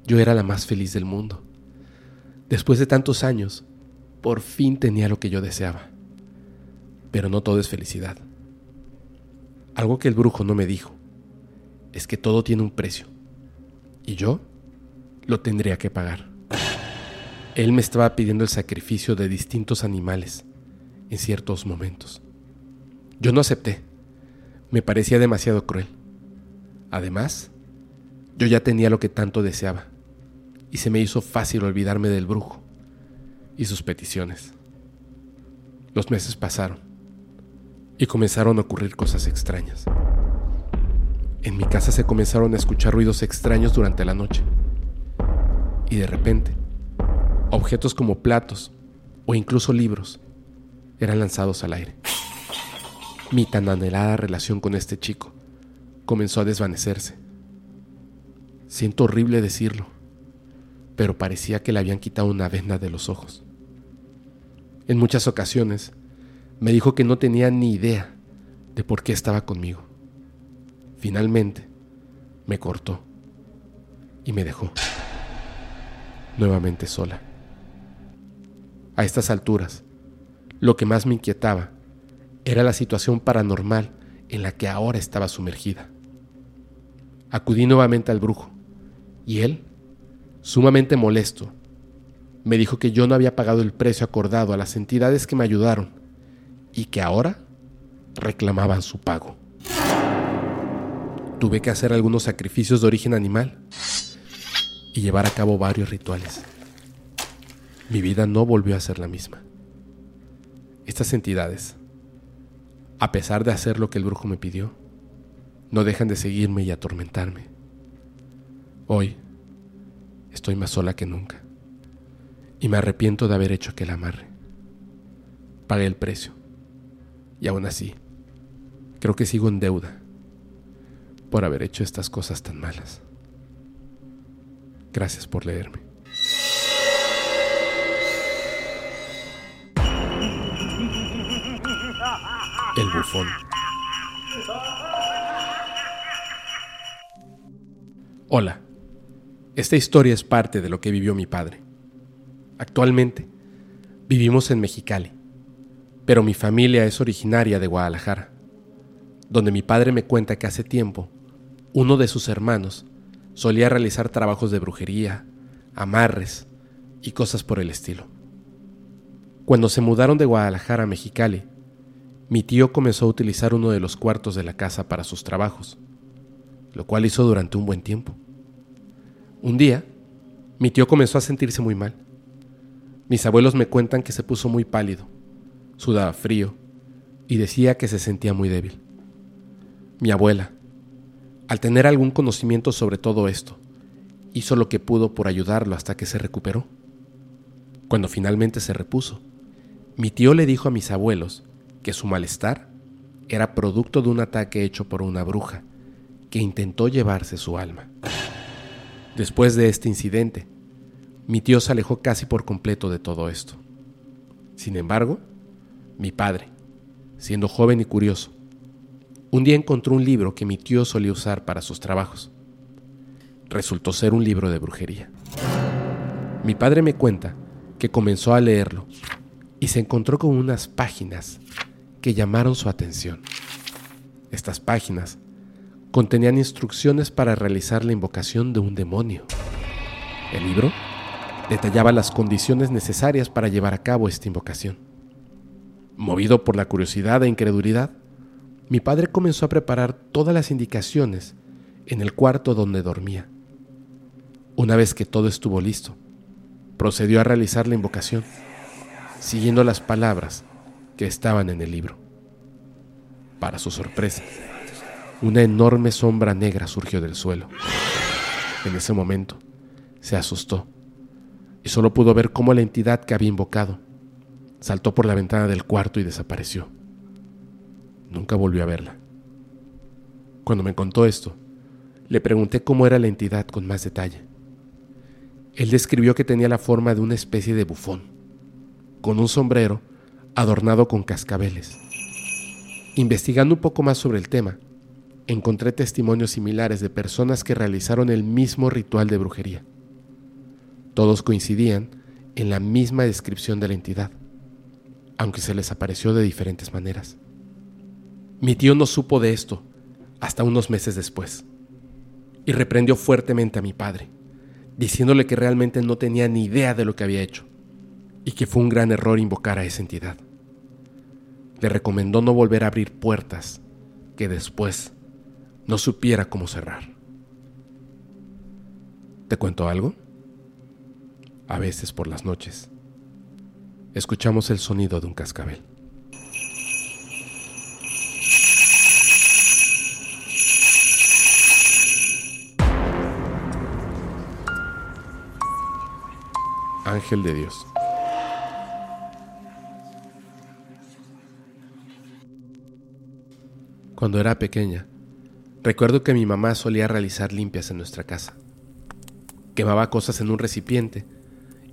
Yo era la más feliz del mundo. Después de tantos años, por fin tenía lo que yo deseaba. Pero no todo es felicidad. Algo que el brujo no me dijo es que todo tiene un precio. Y yo lo tendría que pagar. Él me estaba pidiendo el sacrificio de distintos animales en ciertos momentos. Yo no acepté. Me parecía demasiado cruel. Además, yo ya tenía lo que tanto deseaba, y se me hizo fácil olvidarme del brujo y sus peticiones. Los meses pasaron y comenzaron a ocurrir cosas extrañas. En mi casa se comenzaron a escuchar ruidos extraños durante la noche. Y de repente, objetos como platos o incluso libros eran lanzados al aire. Mi tan anhelada relación con este chico comenzó a desvanecerse. Siento horrible decirlo, pero parecía que le habían quitado una venda de los ojos. En muchas ocasiones me dijo que no tenía ni idea de por qué estaba conmigo. Finalmente, me cortó y me dejó, nuevamente sola. A estas alturas, lo que más me inquietaba era la situación paranormal en la que ahora estaba sumergida. Acudí nuevamente al brujo y él, sumamente molesto, me dijo que yo no había pagado el precio acordado a las entidades que me ayudaron y que ahora reclamaban su pago tuve que hacer algunos sacrificios de origen animal y llevar a cabo varios rituales. Mi vida no volvió a ser la misma. Estas entidades, a pesar de hacer lo que el brujo me pidió, no dejan de seguirme y atormentarme. Hoy estoy más sola que nunca y me arrepiento de haber hecho aquel amarre. Pagué el precio y aún así creo que sigo en deuda por haber hecho estas cosas tan malas. Gracias por leerme. El bufón. Hola, esta historia es parte de lo que vivió mi padre. Actualmente vivimos en Mexicali, pero mi familia es originaria de Guadalajara, donde mi padre me cuenta que hace tiempo uno de sus hermanos solía realizar trabajos de brujería, amarres y cosas por el estilo. Cuando se mudaron de Guadalajara a Mexicali, mi tío comenzó a utilizar uno de los cuartos de la casa para sus trabajos, lo cual hizo durante un buen tiempo. Un día, mi tío comenzó a sentirse muy mal. Mis abuelos me cuentan que se puso muy pálido, sudaba frío y decía que se sentía muy débil. Mi abuela, al tener algún conocimiento sobre todo esto, hizo lo que pudo por ayudarlo hasta que se recuperó. Cuando finalmente se repuso, mi tío le dijo a mis abuelos que su malestar era producto de un ataque hecho por una bruja que intentó llevarse su alma. Después de este incidente, mi tío se alejó casi por completo de todo esto. Sin embargo, mi padre, siendo joven y curioso, un día encontró un libro que mi tío solía usar para sus trabajos. Resultó ser un libro de brujería. Mi padre me cuenta que comenzó a leerlo y se encontró con unas páginas que llamaron su atención. Estas páginas contenían instrucciones para realizar la invocación de un demonio. El libro detallaba las condiciones necesarias para llevar a cabo esta invocación. Movido por la curiosidad e incredulidad, mi padre comenzó a preparar todas las indicaciones en el cuarto donde dormía. Una vez que todo estuvo listo, procedió a realizar la invocación, siguiendo las palabras que estaban en el libro. Para su sorpresa, una enorme sombra negra surgió del suelo. En ese momento, se asustó y solo pudo ver cómo la entidad que había invocado saltó por la ventana del cuarto y desapareció. Nunca volvió a verla. Cuando me contó esto, le pregunté cómo era la entidad con más detalle. Él describió que tenía la forma de una especie de bufón, con un sombrero adornado con cascabeles. Investigando un poco más sobre el tema, encontré testimonios similares de personas que realizaron el mismo ritual de brujería. Todos coincidían en la misma descripción de la entidad, aunque se les apareció de diferentes maneras. Mi tío no supo de esto hasta unos meses después y reprendió fuertemente a mi padre, diciéndole que realmente no tenía ni idea de lo que había hecho y que fue un gran error invocar a esa entidad. Le recomendó no volver a abrir puertas que después no supiera cómo cerrar. ¿Te cuento algo? A veces por las noches escuchamos el sonido de un cascabel. Ángel de Dios. Cuando era pequeña, recuerdo que mi mamá solía realizar limpias en nuestra casa. Quemaba cosas en un recipiente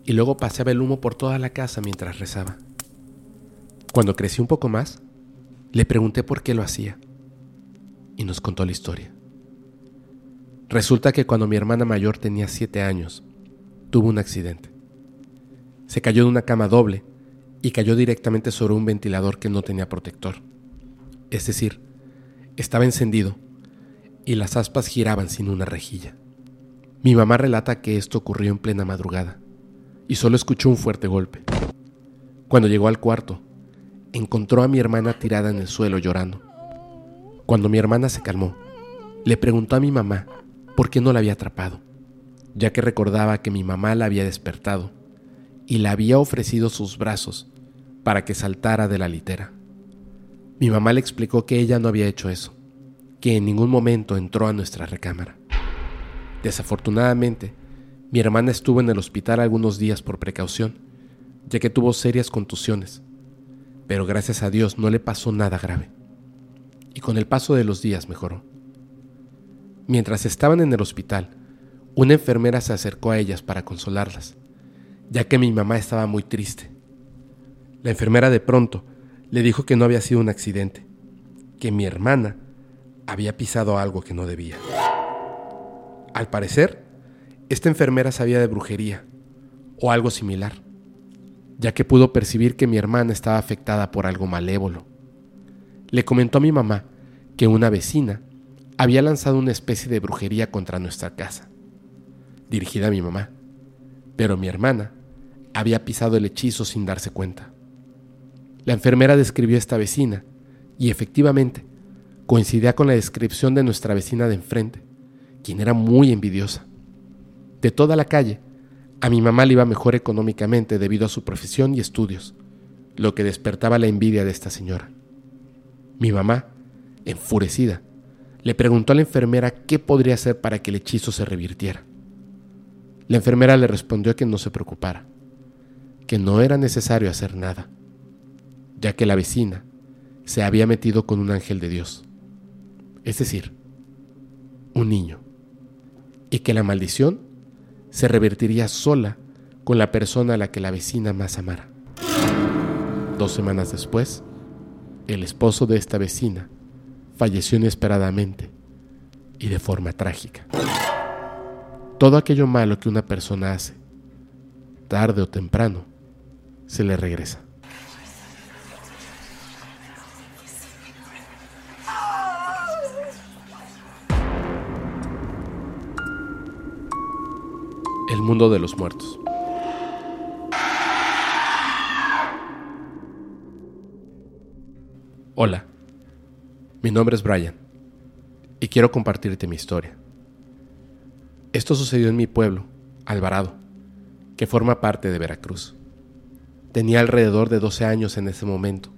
y luego paseaba el humo por toda la casa mientras rezaba. Cuando crecí un poco más, le pregunté por qué lo hacía y nos contó la historia. Resulta que cuando mi hermana mayor tenía siete años, tuvo un accidente. Se cayó de una cama doble y cayó directamente sobre un ventilador que no tenía protector. Es decir, estaba encendido y las aspas giraban sin una rejilla. Mi mamá relata que esto ocurrió en plena madrugada y solo escuchó un fuerte golpe. Cuando llegó al cuarto, encontró a mi hermana tirada en el suelo llorando. Cuando mi hermana se calmó, le preguntó a mi mamá por qué no la había atrapado, ya que recordaba que mi mamá la había despertado y le había ofrecido sus brazos para que saltara de la litera. Mi mamá le explicó que ella no había hecho eso, que en ningún momento entró a nuestra recámara. Desafortunadamente, mi hermana estuvo en el hospital algunos días por precaución, ya que tuvo serias contusiones, pero gracias a Dios no le pasó nada grave. Y con el paso de los días mejoró. Mientras estaban en el hospital, una enfermera se acercó a ellas para consolarlas ya que mi mamá estaba muy triste. La enfermera de pronto le dijo que no había sido un accidente, que mi hermana había pisado algo que no debía. Al parecer, esta enfermera sabía de brujería o algo similar, ya que pudo percibir que mi hermana estaba afectada por algo malévolo. Le comentó a mi mamá que una vecina había lanzado una especie de brujería contra nuestra casa, dirigida a mi mamá, pero mi hermana había pisado el hechizo sin darse cuenta. La enfermera describió a esta vecina y efectivamente coincidía con la descripción de nuestra vecina de enfrente, quien era muy envidiosa. De toda la calle, a mi mamá le iba mejor económicamente debido a su profesión y estudios, lo que despertaba la envidia de esta señora. Mi mamá, enfurecida, le preguntó a la enfermera qué podría hacer para que el hechizo se revirtiera. La enfermera le respondió que no se preocupara, que no era necesario hacer nada, ya que la vecina se había metido con un ángel de Dios, es decir, un niño, y que la maldición se revertiría sola con la persona a la que la vecina más amara. Dos semanas después, el esposo de esta vecina falleció inesperadamente y de forma trágica. Todo aquello malo que una persona hace, tarde o temprano, se le regresa. El mundo de los muertos. Hola, mi nombre es Brian y quiero compartirte mi historia. Esto sucedió en mi pueblo, Alvarado, que forma parte de Veracruz. Tenía alrededor de 12 años en ese momento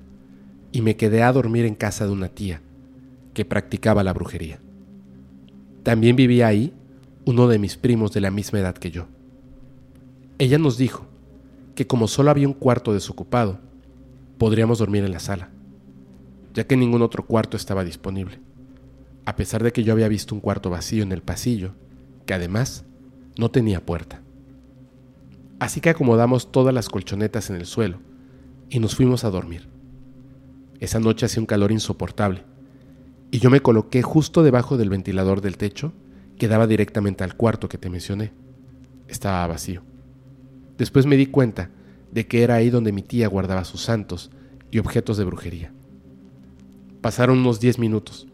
y me quedé a dormir en casa de una tía que practicaba la brujería. También vivía ahí uno de mis primos de la misma edad que yo. Ella nos dijo que como solo había un cuarto desocupado, podríamos dormir en la sala, ya que ningún otro cuarto estaba disponible, a pesar de que yo había visto un cuarto vacío en el pasillo, que además no tenía puerta. Así que acomodamos todas las colchonetas en el suelo y nos fuimos a dormir. Esa noche hacía un calor insoportable y yo me coloqué justo debajo del ventilador del techo que daba directamente al cuarto que te mencioné. Estaba vacío. Después me di cuenta de que era ahí donde mi tía guardaba sus santos y objetos de brujería. Pasaron unos diez minutos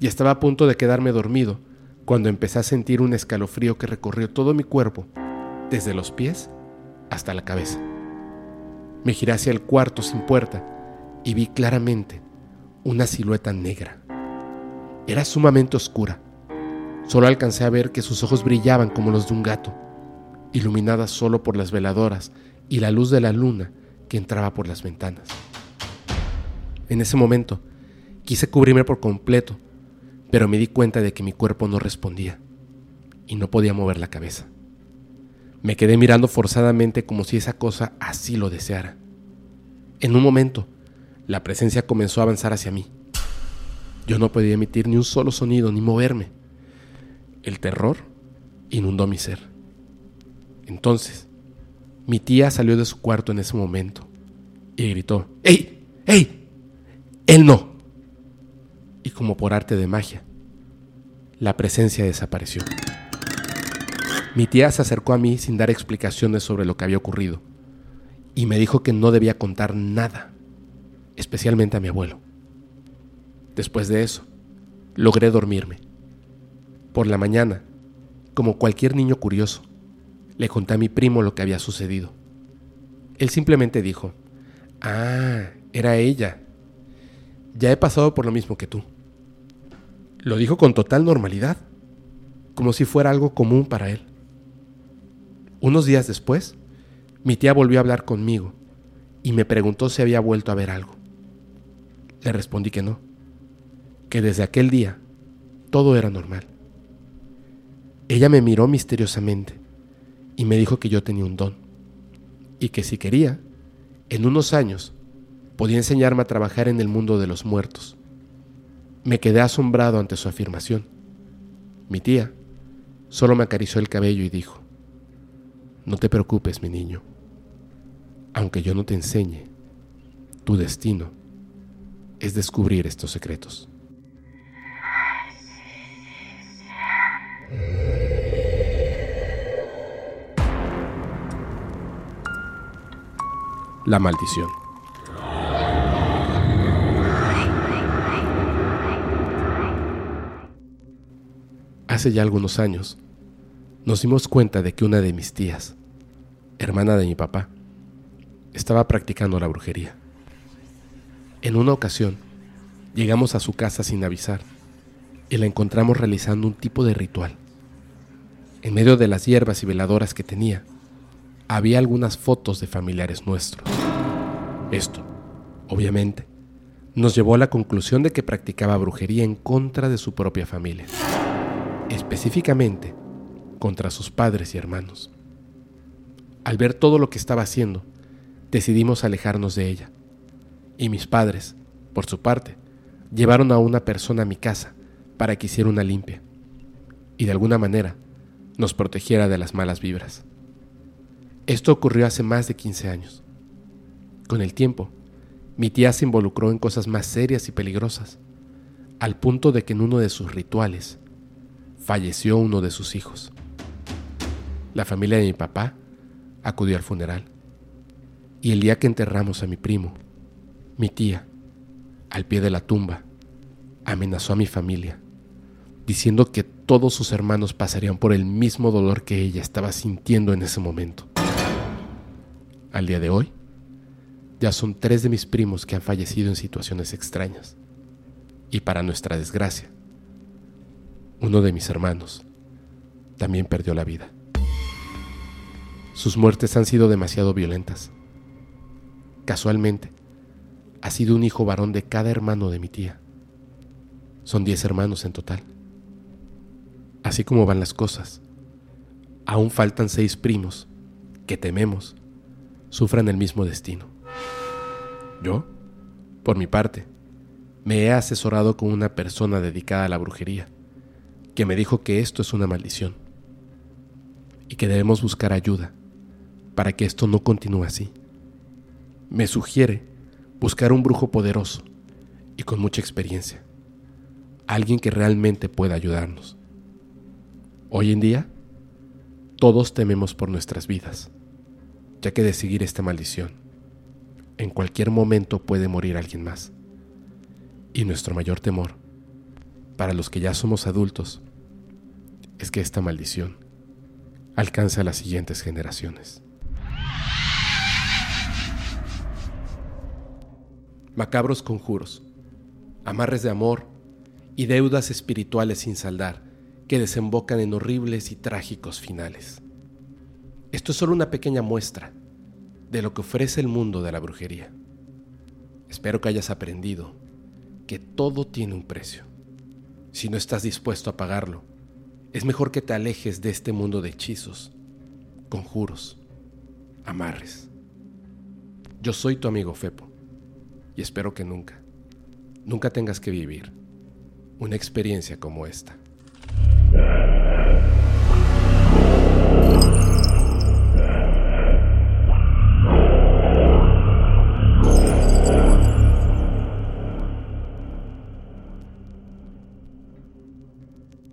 y estaba a punto de quedarme dormido cuando empecé a sentir un escalofrío que recorrió todo mi cuerpo, desde los pies hasta la cabeza. Me giré hacia el cuarto sin puerta y vi claramente una silueta negra. Era sumamente oscura. Solo alcancé a ver que sus ojos brillaban como los de un gato, iluminadas solo por las veladoras y la luz de la luna que entraba por las ventanas. En ese momento, quise cubrirme por completo, pero me di cuenta de que mi cuerpo no respondía y no podía mover la cabeza. Me quedé mirando forzadamente como si esa cosa así lo deseara. En un momento, la presencia comenzó a avanzar hacia mí. Yo no podía emitir ni un solo sonido ni moverme. El terror inundó mi ser. Entonces, mi tía salió de su cuarto en ese momento y gritó, ¡Ey! ¡Ey! Él no. Y como por arte de magia, la presencia desapareció. Mi tía se acercó a mí sin dar explicaciones sobre lo que había ocurrido y me dijo que no debía contar nada, especialmente a mi abuelo. Después de eso, logré dormirme. Por la mañana, como cualquier niño curioso, le conté a mi primo lo que había sucedido. Él simplemente dijo, Ah, era ella. Ya he pasado por lo mismo que tú. Lo dijo con total normalidad, como si fuera algo común para él. Unos días después, mi tía volvió a hablar conmigo y me preguntó si había vuelto a ver algo. Le respondí que no, que desde aquel día todo era normal. Ella me miró misteriosamente y me dijo que yo tenía un don y que si quería, en unos años podía enseñarme a trabajar en el mundo de los muertos. Me quedé asombrado ante su afirmación. Mi tía solo me acarició el cabello y dijo, no te preocupes, mi niño. Aunque yo no te enseñe, tu destino es descubrir estos secretos. La maldición. Hace ya algunos años, nos dimos cuenta de que una de mis tías, hermana de mi papá, estaba practicando la brujería. En una ocasión, llegamos a su casa sin avisar y la encontramos realizando un tipo de ritual. En medio de las hierbas y veladoras que tenía, había algunas fotos de familiares nuestros. Esto, obviamente, nos llevó a la conclusión de que practicaba brujería en contra de su propia familia, específicamente contra sus padres y hermanos. Al ver todo lo que estaba haciendo, decidimos alejarnos de ella. Y mis padres, por su parte, llevaron a una persona a mi casa para que hiciera una limpia y de alguna manera nos protegiera de las malas vibras. Esto ocurrió hace más de 15 años. Con el tiempo, mi tía se involucró en cosas más serias y peligrosas, al punto de que en uno de sus rituales falleció uno de sus hijos. La familia de mi papá acudió al funeral. Y el día que enterramos a mi primo, mi tía, al pie de la tumba, amenazó a mi familia, diciendo que todos sus hermanos pasarían por el mismo dolor que ella estaba sintiendo en ese momento. Al día de hoy, ya son tres de mis primos que han fallecido en situaciones extrañas. Y para nuestra desgracia, uno de mis hermanos también perdió la vida. Sus muertes han sido demasiado violentas. Casualmente, ha sido un hijo varón de cada hermano de mi tía. Son diez hermanos en total. Así como van las cosas, aún faltan seis primos que tememos sufran el mismo destino. Yo, por mi parte, me he asesorado con una persona dedicada a la brujería, que me dijo que esto es una maldición y que debemos buscar ayuda para que esto no continúe así. Me sugiere buscar un brujo poderoso y con mucha experiencia, alguien que realmente pueda ayudarnos. Hoy en día, todos tememos por nuestras vidas, ya que de seguir esta maldición, en cualquier momento puede morir alguien más. Y nuestro mayor temor, para los que ya somos adultos, es que esta maldición alcanza a las siguientes generaciones. Macabros conjuros, amarres de amor y deudas espirituales sin saldar que desembocan en horribles y trágicos finales. Esto es solo una pequeña muestra de lo que ofrece el mundo de la brujería. Espero que hayas aprendido que todo tiene un precio. Si no estás dispuesto a pagarlo, es mejor que te alejes de este mundo de hechizos, conjuros, amarres. Yo soy tu amigo Fepo y espero que nunca, nunca tengas que vivir una experiencia como esta.